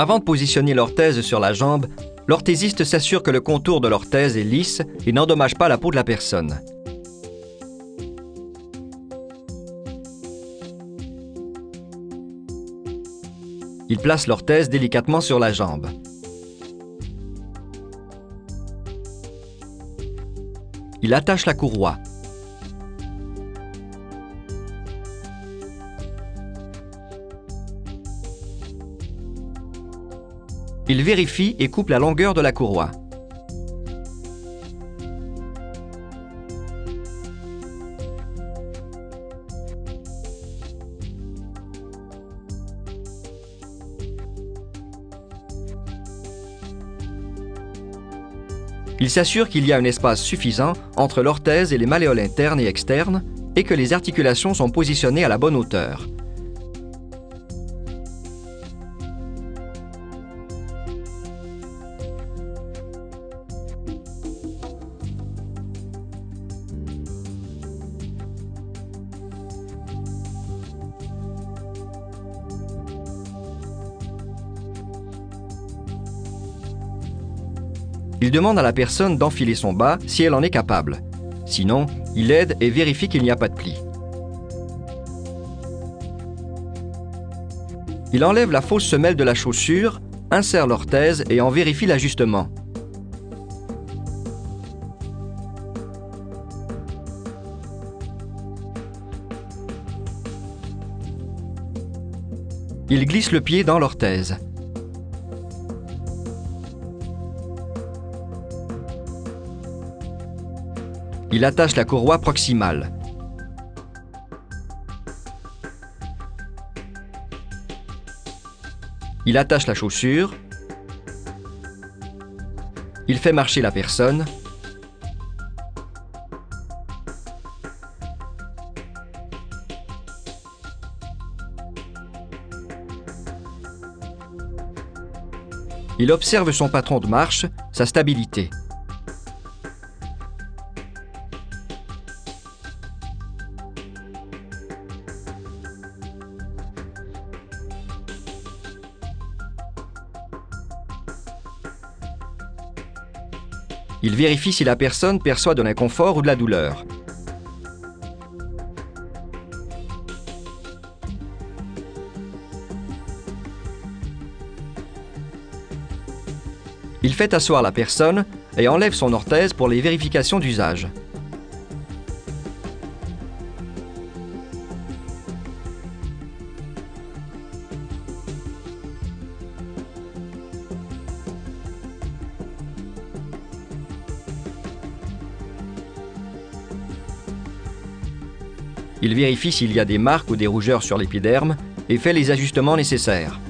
Avant de positionner l'orthèse sur la jambe, l'orthésiste s'assure que le contour de l'orthèse est lisse et n'endommage pas la peau de la personne. Il place l'orthèse délicatement sur la jambe. Il attache la courroie. Il vérifie et coupe la longueur de la courroie. Il s'assure qu'il y a un espace suffisant entre l'orthèse et les malléoles internes et externes et que les articulations sont positionnées à la bonne hauteur. Il demande à la personne d'enfiler son bas si elle en est capable. Sinon, il aide et vérifie qu'il n'y a pas de pli. Il enlève la fausse semelle de la chaussure, insère l'orthèse et en vérifie l'ajustement. Il glisse le pied dans l'orthèse. Il attache la courroie proximale. Il attache la chaussure. Il fait marcher la personne. Il observe son patron de marche, sa stabilité. Il vérifie si la personne perçoit de l'inconfort ou de la douleur. Il fait asseoir la personne et enlève son orthèse pour les vérifications d'usage. Il vérifie s'il y a des marques ou des rougeurs sur l'épiderme et fait les ajustements nécessaires.